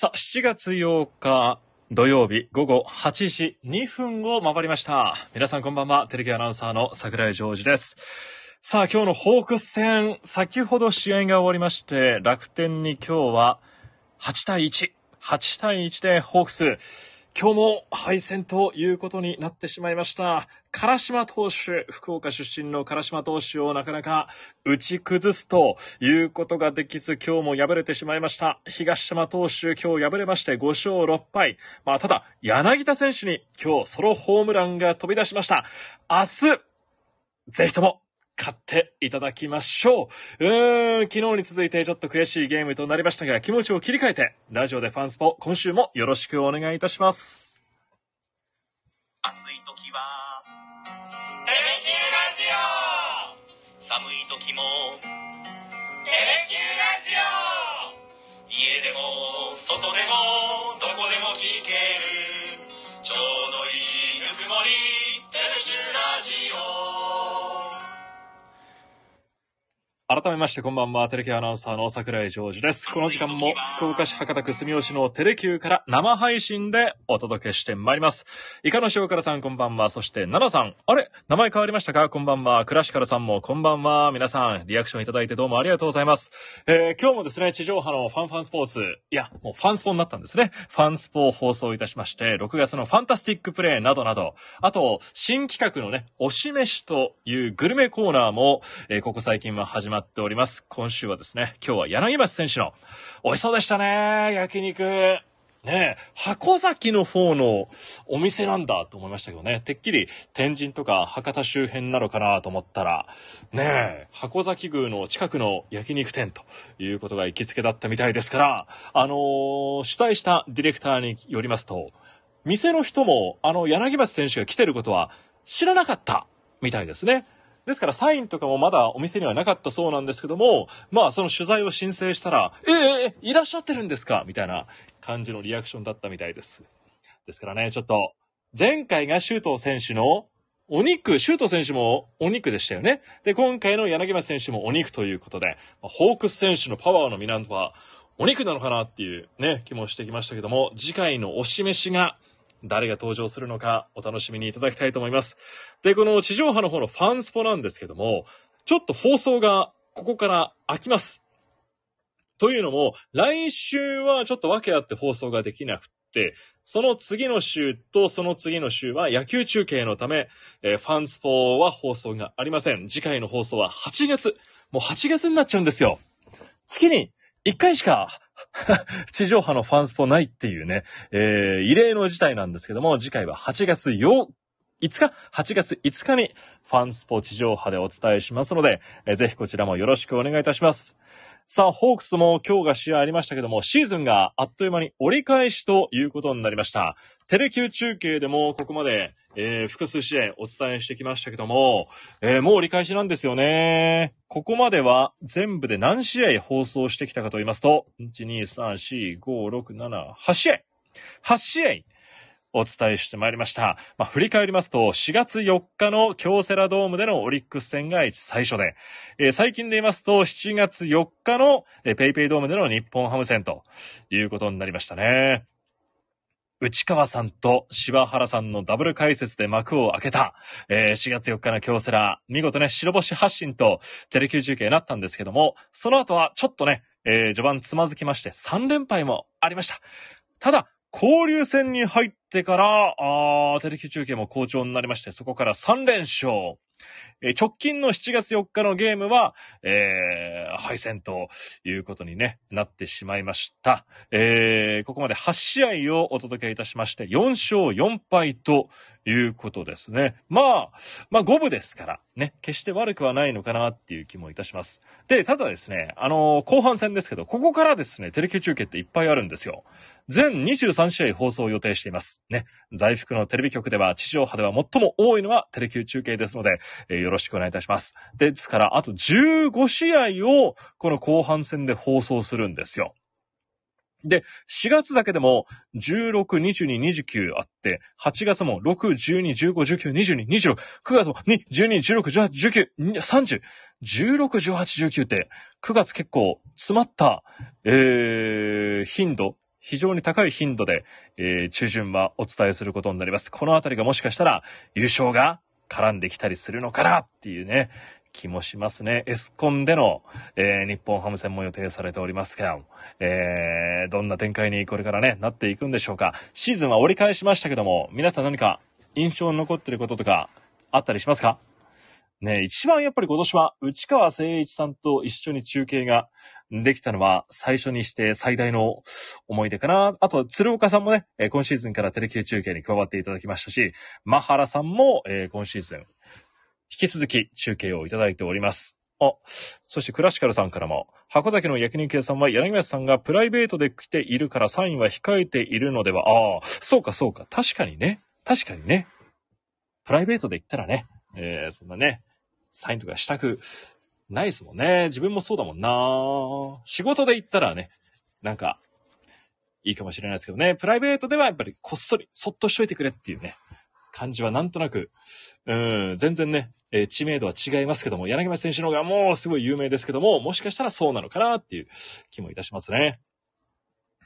さあ、7月8日土曜日午後8時2分を回りました。皆さんこんばんは。テレビアナウンサーの桜井ジョージです。さあ、今日のホークス戦、先ほど試合が終わりまして、楽天に今日は8対1。8対1でホークス、今日も敗戦ということになってしまいました。唐島投手、福岡出身の唐島投手をなかなか打ち崩すということができず、今日も敗れてしまいました。東島投手、今日敗れまして5勝6敗。まあ、ただ、柳田選手に今日ソロホームランが飛び出しました。明日、ぜひとも勝っていただきましょう。うーん、昨日に続いてちょっと悔しいゲームとなりましたが、気持ちを切り替えて、ラジオでファンスポ、今週もよろしくお願いいたします。暑い時はテレキューラジオ。寒い時もテレキューラジオ。家でも外でもどこでも聞ける。ちょうどいいぬくもりテレキューラジオ。改めましてこんばんは、テレキューアナウンサーの桜井ジョージです。この時間も福岡市博多区住吉のテレキューから生配信でお届けしてまいります。イカの塩辛さんこんばんは、そして奈々さん、あれ？名前変わりましたか？こんばんは、クラシカルさんもこんばんは、皆さん、リアクションいただいてどうもありがとうございます。えー、今日もですね、地上波のファンファンスポーツ、いや、もうファンスポになったんですね。ファンスポを放送いたしまして、6月のファンタスティックプレイなどなど、あと、新企画のね、推し飯というグルメコーナーも、えーここ最近は始まっております。今週はですね、今日は柳橋選手の、美味しそうでしたね、焼肉。ねえ、箱崎の方のお店なんだと思いましたけどね。てっきり天神とか博多周辺なのかなと思ったら、ねえ、筥崎宮の近くの焼肉店ということが行きつけだったみたいですから、あのー取材したディレクターによりますと、店の人もあの柳橋選手が来てることは知らなかったみたいですね。ですからサインとかもまだお店にはなかったそうなんですけども、まあその取材を申請したら、えええいらっしゃってるんですか？みたいな感じのリアクションだったみたいです。ですからね、ちょっと、前回が周東選手のお肉、周東選手もお肉でしたよね。で、今回の柳町選手もお肉ということで、ホークス選手のパワーの源はお肉なのかなっていうね、気もしてきましたけども、次回の推しが誰が登場するのかお楽しみにいただきたいと思います。で、この地上波の方のファンスポなんですけども、ちょっと放送がここから空きます。というのも、来週はちょっと訳あって放送ができなくて、その次の週とその次の週は野球中継のため、えーファンスポは放送がありません。次回の放送は8月。もう8月になっちゃうんですよ。月に一回しか 地上波のファンスポないっていうね、えー異例の事態なんですけども、次回は8月8 5日、8月5日にファンスポ地上波でお伝えしますので、えーぜひこちらもよろしくお願いいたします。さあ、ホークスも今日が試合ありましたけども、シーズンがあっという間に折り返しということになりました。テレキュー中継でもここまで、えー複数試合お伝えしてきましたけども、えーもう折り返しなんですよね。ここまでは全部で何試合放送してきたかと言いますと、1、2、3、4、5、6、7、8試合。8試合。お伝えしてまいりました。まあ、振り返りますと、4月4日の京セラドームでのオリックス戦が最初で、えー最近で言いますと、7月4日のえーペイペイドームでの日本ハム戦ということになりましたね。内川さんと柴原さんのダブル解説で幕を開けた、えー4月4日の京セラ、見事ね、白星発進とテレキュー中継になったんですけども、その後はちょっとね、えー序盤つまずきまして3連敗もありました。ただ、交流戦に入ってから、あーテレキュー中継も好調になりまして、そこから3連勝。え直近の7月4日のゲームは、えー敗戦ということにね、なってしまいました。えーここまで8試合をお届けいたしまして、4勝4敗ということですね。まあ、まあ5分ですから、ね、決して悪くはないのかなっていう気もいたします。で、ただですね、あのー後半戦ですけど、ここからですね、テレキュー中継っていっぱいあるんですよ。全23試合放送を予定しています。ね。在福のテレビ局では、地上波では最も多いのはテレキュー中継ですので、えーよろしくお願いいたします。ですから、あと15試合を、この後半戦で放送するんですよ。で、4月だけでも、16、22、29あって、8月も6、12、15、19、22、26、9月も2、12、16、18、19、30、16、18、19って、9月結構詰まった、えー、頻度、非常に高い頻度で、えー中旬はお伝えすることになります。このあたりがもしかしたら優勝が絡んできたりするのかなっていうね、気もしますね。エスコンでの、えー日本ハム戦も予定されておりますけど、えーどんな展開にこれからね、なっていくんでしょうか。シーズンは折り返しましたけども、皆さん何か印象に残ってることとかあったりしますか？ね、一番やっぱり今年は内川誠一さんと一緒に中継ができたのは最初にして最大の思い出かな。あとは鶴岡さんもね、今シーズンからテレキュー中継に加わっていただきましたし、マハラさんも、今シーズン引き続き中継をいただいております。あ、そしてクラシカルさんからも、箱崎の焼肉屋さんは柳町さんがプライベートで来ているからサインは控えているのでは、ああ、そうかそうか、確かにね、確かにね。プライベートで行ったらね、えーそんなね、サインとかしたくないですもんね。自分もそうだもんな。仕事で行ったらね、なんか、いいかもしれないですけどね。プライベートではやっぱりこっそり、そっとしといてくれっていうね、感じはなんとなく、うん、全然ね、えー知名度は違いますけども、柳町選手の方がもうすごい有名ですけども、もしかしたらそうなのかなっていう気もいたしますね。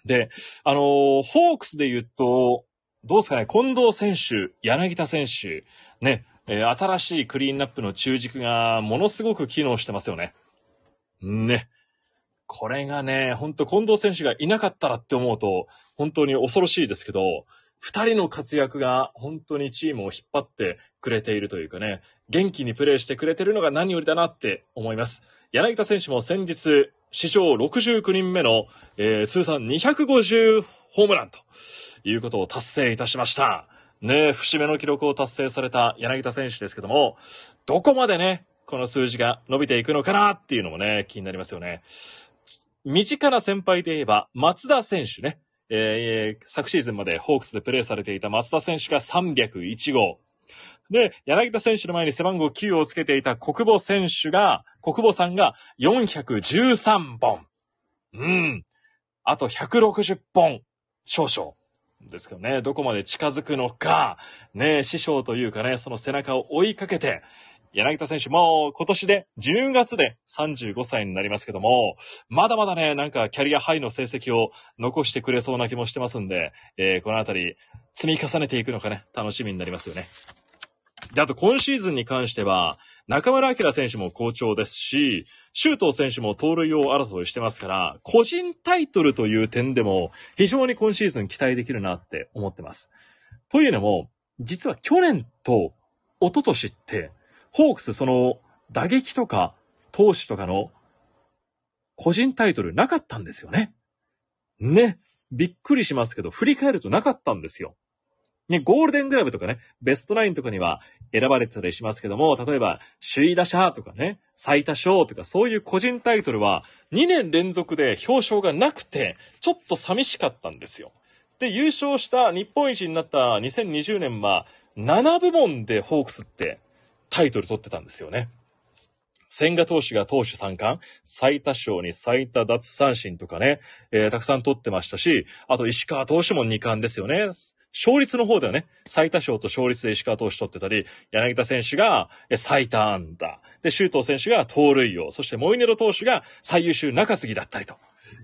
で、あのーホークスで言うと、どうですかね、近藤選手、柳田選手、ね、えー新しいクリーンナップの中軸がものすごく機能してますよね。ね。これがね、ほんと近藤選手がいなかったらって思うと、本当に恐ろしいですけど、二人の活躍が本当にチームを引っ張ってくれているというかね、元気にプレーしてくれてるのが何よりだなって思います。柳田選手も先日、史上69人目の、えー通算250ホームランということを達成いたしました。ねえ節目の記録を達成された柳田選手ですけども、どこまでね、この数字が伸びていくのかなっていうのもね、気になりますよね。身近な先輩で言えば、松田選手ね。えー昨シーズンまでホークスでプレーされていた松田選手が301号。で、柳田選手の前に背番号9をつけていた国母選手が、国母さんが413本。うん。あと160本少々。ですけどね、どこまで近づくのか、ね、師匠というかね、その背中を追いかけて、柳田選手もう今年で10月で35歳になりますけども、まだまだね、なんかキャリアハイの成績を残してくれそうな気もしてますんで、えーこのあたり積み重ねていくのかね、楽しみになりますよね。で、あと今シーズンに関しては、中村晃選手も好調ですし、周東選手も盗塁を争いしてますから、個人タイトルという点でも非常に今シーズン期待できるなって思ってます。というのも、実は去年と一昨年って、ホークスその打撃とか投手とかの個人タイトルなかったんですよね。ね。びっくりしますけど、振り返るとなかったんですよ。ね、ゴールデングラブとかね、ベストナインとかには選ばれてたりしますけども、例えば、首位打者とかね、最多勝とか、そういう個人タイトルは、2年連続で表彰がなくて、ちょっと寂しかったんですよ。で、優勝した日本一になった2020年は、7部門でホークスってタイトル取ってたんですよね。千賀投手が投手三冠、最多勝に最多奪三振とかね、えーたくさん取ってましたし、あと石川投手も二冠ですよね。勝率の方ではね、最多勝と勝率で石川投手取ってたり、柳田選手が最多安打、で、周東選手が盗塁王、そしてモイネロ投手が最優秀中継ぎだったりと。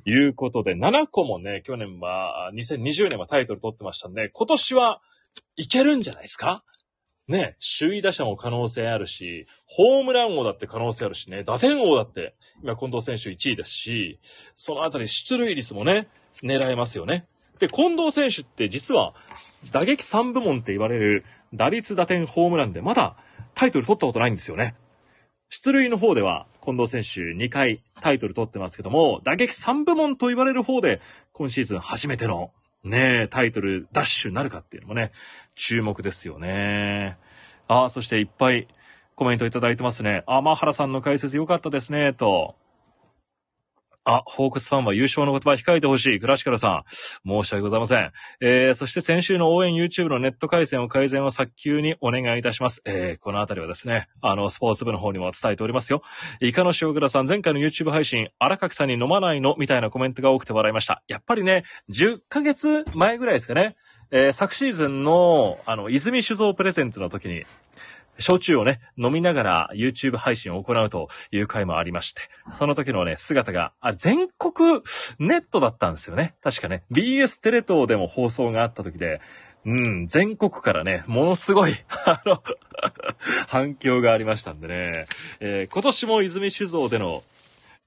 いうことで、7個もね、去年は、2020年はタイトル取ってましたんで、今年はいけるんじゃないですか？ね、首位打者も可能性あるし、ホームラン王だって可能性あるしね、打点王だって、今近藤選手1位ですし、そのあたり出塁率もね、狙えますよね。で、近藤選手って実は、打撃3部門って言われる、打率打点ホームランでまだタイトル取ったことないんですよね。出塁の方では、近藤選手2回タイトル取ってますけども、打撃3部門と言われる方で、今シーズン初めての、ね、タイトルダッシュになるかっていうのもね、注目ですよね。ああ、そしていっぱいコメントいただいてますね。あ、マハラさんの解説良かったですね、と。あ、ホークスファンは優勝の言葉控えてほしい。クラシカルさん。申し訳ございません。えー、そして先週の応援 YouTube のネット回線を改善を早急にお願いいたします。えー、このあたりはですね、あの、スポーツ部の方にも伝えておりますよ。イカの塩倉さん、前回の YouTube 配信、荒垣さんに飲まないのみたいなコメントが多くて笑いました。やっぱりね、10ヶ月前ぐらいですかね。えー、昨シーズンの、あの、泉酒造プレゼンツの時に、焼酎をね、飲みながら YouTube 配信を行うという回もありまして、その時のね、姿が、あ、全国ネットだったんですよね。確かね、BS テレ東でも放送があった時で、うん、全国からね、ものすごい、あの、反響がありましたんでね、えー今年も泉酒造での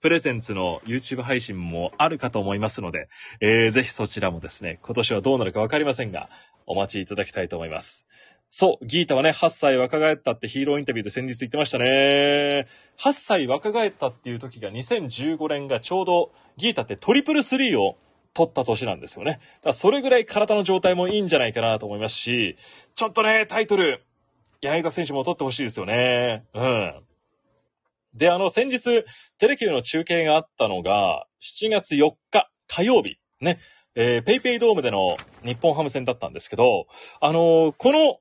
プレゼンツの YouTube 配信もあるかと思いますので、えーぜひそちらもですね、今年はどうなるかわかりませんが、お待ちいただきたいと思います。そう、ギータはね、8歳若返ったってヒーローインタビューで先日言ってましたね。8歳若返ったっていう時が2015年がちょうどギータってトリプルスリーを取った年なんですよね。だからそれぐらい体の状態もいいんじゃないかなと思いますし、ちょっとね、タイトル、柳田選手も取ってほしいですよね。うん。で、あの、先日、テレキューの中継があったのが、7月4日火曜日、ね、えーペイペイドームでの日本ハム戦だったんですけど、あのーこの、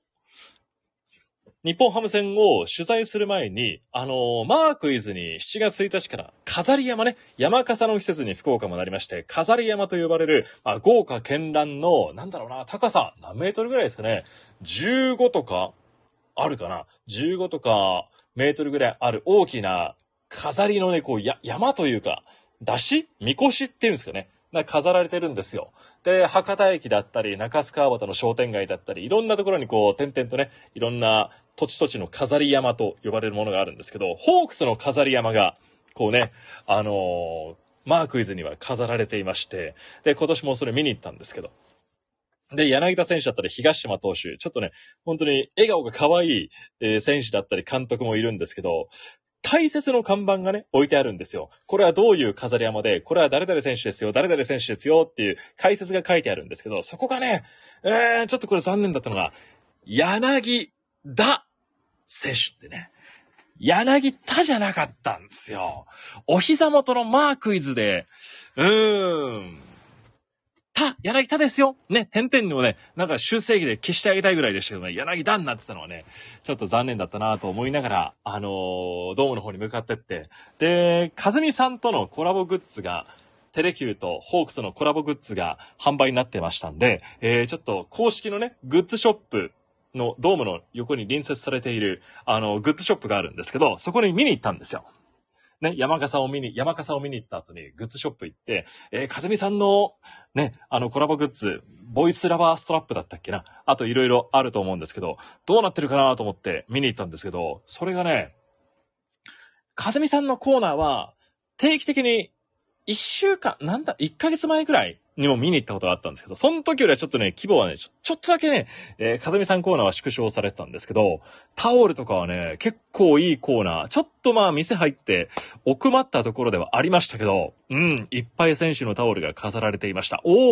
日本ハム戦を取材する前に、あのーマークイズに7月1日から飾り山ね、山笠の季節に福岡もなりまして、飾り山と呼ばれる、あ豪華絢爛の、なんだろうな、高さ何メートルぐらいですかね、15とかあるかな ?15 とかメートルぐらいある大きな飾りのね、こう、や、山というか、出しみこしっていうんですかね。が飾られてるんですよ。で、博多駅だったり、中須川端の商店街だったり、いろんなところにこう、点々とね、いろんな土地土地の飾り山と呼ばれるものがあるんですけど、ホークスの飾り山が、こうね、あのーマークイズには飾られていまして、で、今年もそれ見に行ったんですけど、で、柳田選手だったり、東島投手、ちょっとね、本当に笑顔が可愛い、え選手だったり、監督もいるんですけど、解説の看板がね、置いてあるんですよ。これはどういう飾り山で、これは誰々選手ですよ、誰々選手ですよっていう解説が書いてあるんですけど、そこがね、えー、ちょっとこれ残念だったのが、柳田選手ってね、柳田じゃなかったんですよ。お膝元のマークイズで、うーん、た、柳田ですよ。ね、点々をね、なんか修正儀で消してあげたいぐらいでしたけどね、柳田になってたのはね、ちょっと残念だったなと思いながら、あのードームの方に向かってって、で、かずみさんとのコラボグッズが、テレキューとホークスのコラボグッズが販売になってましたんで、えー、ちょっと公式のね、グッズショップのドームの横に隣接されている、あの、グッズショップがあるんですけど、そこに見に行ったんですよ。ね、山笠を見に、山笠を見に行った後にグッズショップ行って、えー、かずみさんのね、あのコラボグッズ、ボイスラバーストラップだったっけな？あといろいろあると思うんですけど、どうなってるかなと思って見に行ったんですけど、それがね、かずみさんのコーナーは定期的に一週間、なんだ、一ヶ月前くらいにも見に行ったことがあったんですけど、その時よりはちょっとね、規模はね、ちょっとだけね、えー、かずみさんコーナーは縮小されてたんですけど、タオルとかはね、結構いいコーナー、ちょっとまあ店入って奥まったところではありましたけど、うん、いっぱい選手のタオルが飾られていました。おーおーお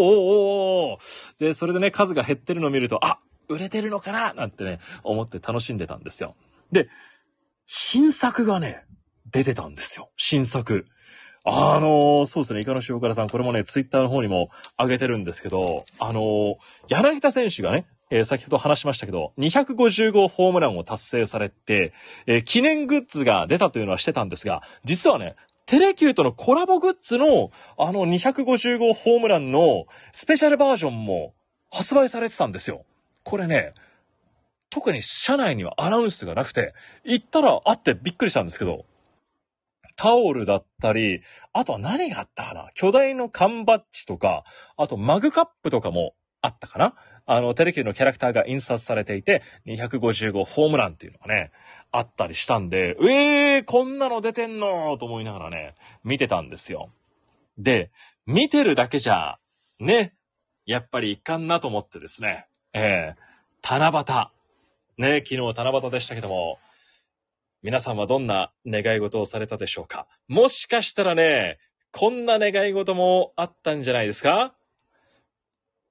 ーおーで、それでね、数が減ってるのを見ると、あ、売れてるのかな？なんてね、思って楽しんでたんですよ。で、新作がね、出てたんですよ。新作。あのーそうですね、イカの塩辛さん、これもね、ツイッターの方にも上げてるんですけど、あのー柳田選手がね、えー先ほど話しましたけど、250号ホームランを達成されて、え記念グッズが出たというのはしてたんですが、実はね、テレキューとのコラボグッズの、あの250号ホームランのスペシャルバージョンも発売されてたんですよ。これね、特に社内にはアナウンスがなくて、行ったらあってびっくりしたんですけど、タオルだったり、あとは何があったかな？巨大の缶バッジとか、あとマグカップとかもあったかな？あの、テレキューのキャラクターが印刷されていて、255ホームランっていうのがね、あったりしたんで、ええー、こんなの出てんのと思いながらね、見てたんですよ。で、見てるだけじゃ、ね、やっぱりいかんなと思ってですね、えー、七夕。ね、昨日七夕でしたけども、皆さんはどんな願い事をされたでしょうか？もしかしたらね、こんな願い事もあったんじゃないですか？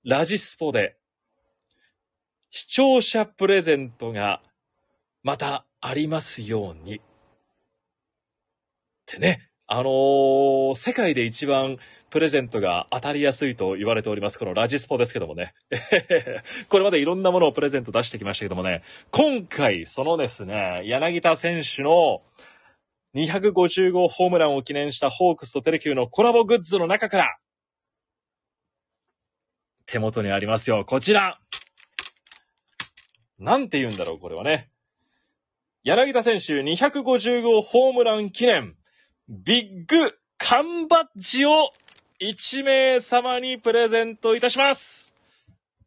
ラジスポで、視聴者プレゼントがまたありますように。ってね、あのー世界で一番プレゼントが当たりやすいと言われております、このラジスポですけどもね。これまでいろんなものをプレゼント出してきましたけどもね、今回、そのですね、柳田選手の250号ホームランを記念したホークスとテレキューのコラボグッズの中から、手元にありますよ、こちらなんて言うんだろう、これはね。柳田選手250号ホームラン記念、ビッグ缶バッジを1名様にプレゼントいたします。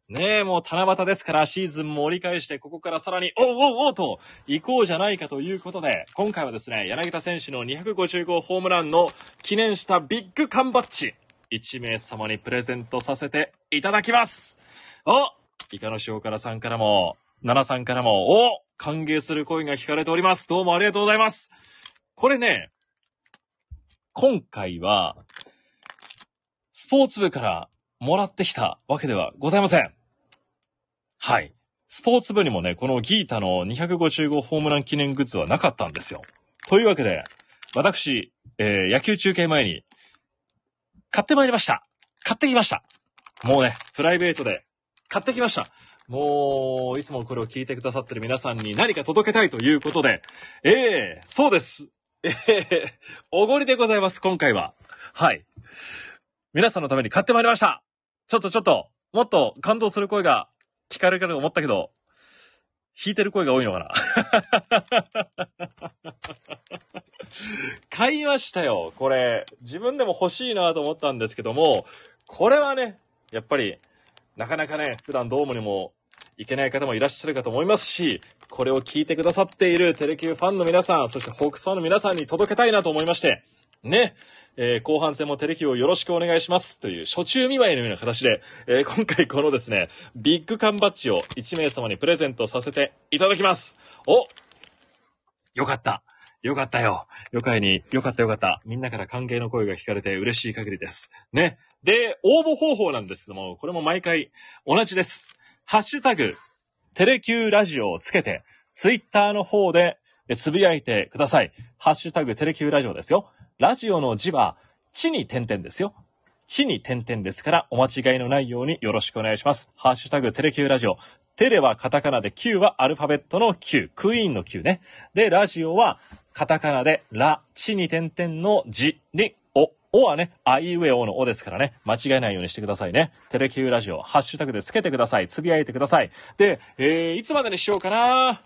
ねえ、もう七夕ですからシーズンも折り返して、ここからさらに、おうおうおうと行こうじゃないかということで、今回はですね、柳田選手の250号ホームランの記念したビッグ缶バッジ、1名様にプレゼントさせていただきます。おイカの塩辛さんからも、ナナさんからも、お歓迎する声が聞かれております。どうもありがとうございます。これね、今回は、スポーツ部からもらってきたわけではございません。はい。スポーツ部にもね、このギータの250号ホームラン記念グッズはなかったんですよ。というわけで、私、えー野球中継前に、買ってまいりました。買ってきました。もうね、プライベートで買ってきました。もう、いつもこれを聞いてくださってる皆さんに何か届けたいということで、ええそうです。え えおごりでございます、今回は。はい。皆さんのために買ってまいりました。ちょっとちょっと、もっと感動する声が聞かれるかと思ったけど、弾いてる声が多いのかな買いましたよ、これ。自分でも欲しいなと思ったんですけども、これはね、やっぱり、なかなかね、普段ドームにも行けない方もいらっしゃるかと思いますし、これを聞いてくださっているテレキューファンの皆さん、そしてホークスファンの皆さんに届けたいなと思いまして、ね、えー後半戦もテレキューをよろしくお願いしますという初中見舞いのような形で、えー今回このですね、ビッグ缶バッジを1名様にプレゼントさせていただきます。およかった。よかったよ。よかいに、よかったよかった。みんなから歓迎の声が聞かれて嬉しい限りです。ね。で、応募方法なんですけども、これも毎回同じです。ハッシュタグ、テレキューラジオをつけて、ツイッターの方でつぶやいてください。ハッシュタグ、テレキューラジオですよ。ラジオの字は、地に点々ですよ。地に点々ですから、お間違いのないようによろしくお願いします。ハッシュタグ、テレキューラジオ。テレはカタカナで Q はアルファベットの Q。クイーンの Q ね。で、ラジオはカタカナでラ、地に点々の字に、お。はね、あいうえおのおですからね、間違えないようにしてくださいね。テレキューラジオ、ハッシュタグでつけてください。つぶやいてください。で、えー、いつまでにしようかな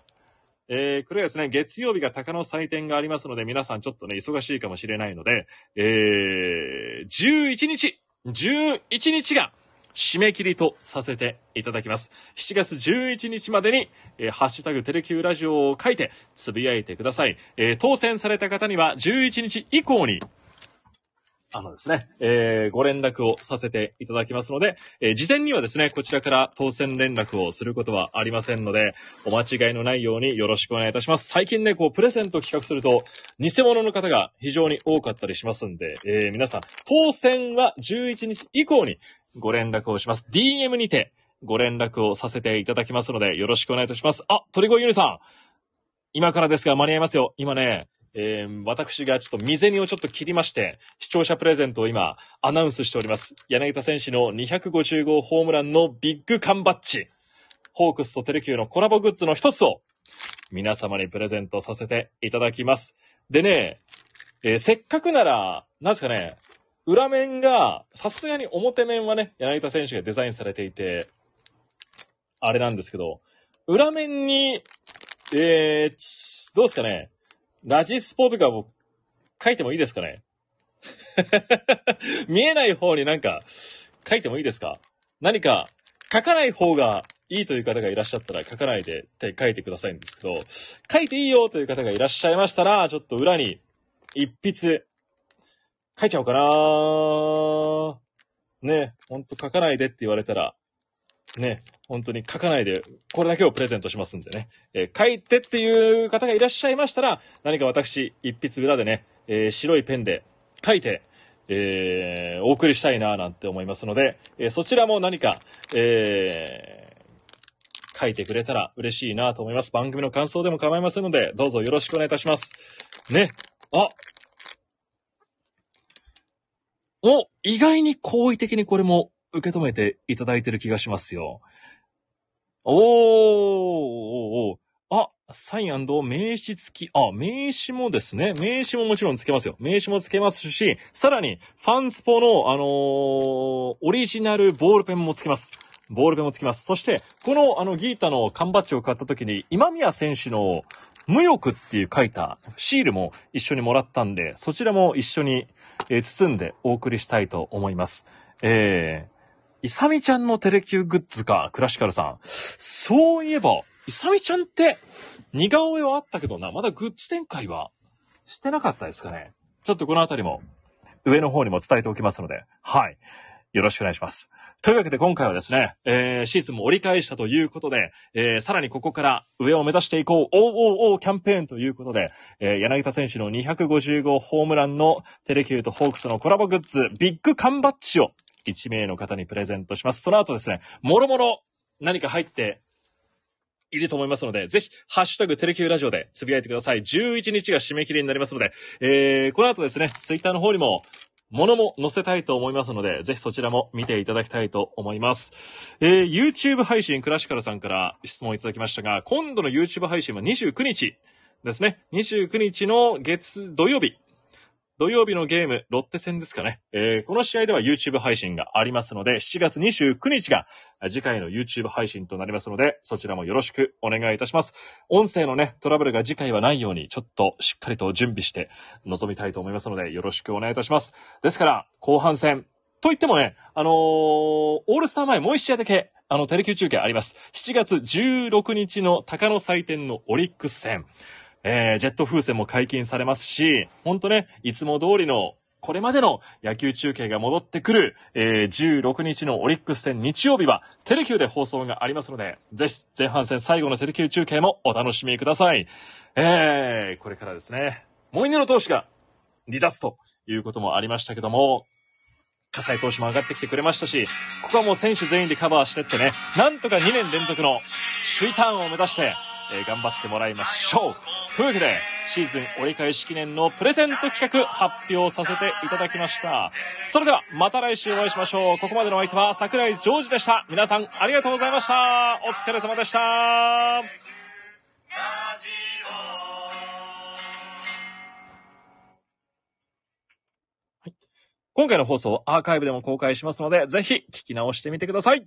えー、これはですね、月曜日が鷹の祭典がありますので、皆さんちょっとね、忙しいかもしれないので、えー、11日、11日が、締め切りとさせていただきます。7月11日までに、えーハッシュタグテレキューラジオを書いて、つぶやいてください。えー当選された方には11日以降に、あのですね、えーご連絡をさせていただきますので、えー事前にはですね、こちらから当選連絡をすることはありませんので、お間違いのないようによろしくお願いいたします。最近ね、こう、プレゼント企画すると、偽物の方が非常に多かったりしますんで、えー皆さん、当選は11日以降にご連絡をします。DM にてご連絡をさせていただきますので、よろしくお願いいたします。あ、鳥越ゆりさん今からですが間に合いますよ。今ね、えー私がちょっと未銭をちょっと切りまして、視聴者プレゼントを今、アナウンスしております。柳田選手の250号ホームランのビッグ缶バッジ。ホークスとテレキューのコラボグッズの一つを、皆様にプレゼントさせていただきます。でね、えーせっかくなら、なんですかね、裏面が、さすがに表面はね、柳田選手がデザインされていて、あれなんですけど、裏面に、えー、どうですかね、ラジスポとかも書いてもいいですかね？見えない方になんか書いてもいいですか？何か書かない方がいいという方がいらっしゃったら書かないでって書いてくださいんですけど、書いていいよという方がいらっしゃいましたら、ちょっと裏に一筆書いちゃおうかなね、ほんと書かないでって言われたら、ね、本当に書かないで、これだけをプレゼントしますんでね。えー書いてっていう方がいらっしゃいましたら、何か私、一筆裏でね、えー白いペンで書いて、えーお送りしたいななんて思いますので、えそちらも何か、え書いてくれたら嬉しいなと思います。番組の感想でも構いませんので、どうぞよろしくお願いいたします。ね。あお、意外に好意的にこれも受け止めていただいてる気がしますよ。おー、おーおーあ、サイン名刺付き。あ、名刺もですね。名刺ももちろん付けますよ。名刺も付けますし、さらに、ファンスポの、あのーオリジナルボールペンも付けます。ボールペンも付きます。そして、この、あの、ギータの缶バッジを買った時に、今宮選手の、無欲っていう書いたシールも一緒にもらったんで、そちらも一緒に、えー包んでお送りしたいと思います。えー、いさみちゃんのテレキューグッズか、クラシカルさん。そういえば、いさみちゃんって、似顔絵はあったけどな、まだグッズ展開はしてなかったですかね。ちょっとこのあたりも、上の方にも伝えておきますので、はい。よろしくお願いします。というわけで今回はですね、えーシーズンも折り返したということで、えーさらにここから上を目指していこう、OOO キャンペーンということで、えー柳田選手の250号ホームランのテレキューとホークスのコラボグッズ、ビッグ缶バッジを1名の方にプレゼントします。その後ですね、もろもろ何か入っていると思いますので、ぜひ、ハッシュタグテレキューラジオでつぶやいてください。11日が締め切りになりますので、えー、この後ですね、ツイッターの方にも、ものも載せたいと思いますので、ぜひそちらも見ていただきたいと思います。えー、YouTube 配信、クラシカルさんから質問いただきましたが、今度の YouTube 配信は29日ですね。29日の月、土曜日。土曜日のゲーム、ロッテ戦ですかね。えー、この試合では YouTube 配信がありますので、7月29日が次回の YouTube 配信となりますので、そちらもよろしくお願いいたします。音声のね、トラブルが次回はないように、ちょっとしっかりと準備して臨みたいと思いますので、よろしくお願いいたします。ですから、後半戦。と言ってもね、あのーオールスター前もう一試合だけ、あの、テレキュー中継あります。7月16日の鷹の祭典のオリックス戦。えー、ジェット風船も解禁されますし、ほんとね、いつも通りの、これまでの野球中継が戻ってくる、えー、16日のオリックス戦日曜日は、テレキューで放送がありますので、ぜひ前半戦最後のテレキュー中継もお楽しみください。えー、これからですね、モイネロ投手が離脱ということもありましたけども、葛西投手も上がってきてくれましたし、ここはもう選手全員でカバーしてってね、なんとか2年連続の首位ターンを目指して、えー頑張ってもらいましょう。というわけで、シーズン折り返し記念のプレゼント企画発表させていただきました。それでは、また来週お会いしましょう。ここまでのお相手は桜井ジョージでした。皆さんありがとうございました。お疲れ様でした。今回の放送アーカイブでも公開しますので、ぜひ聞き直してみてください。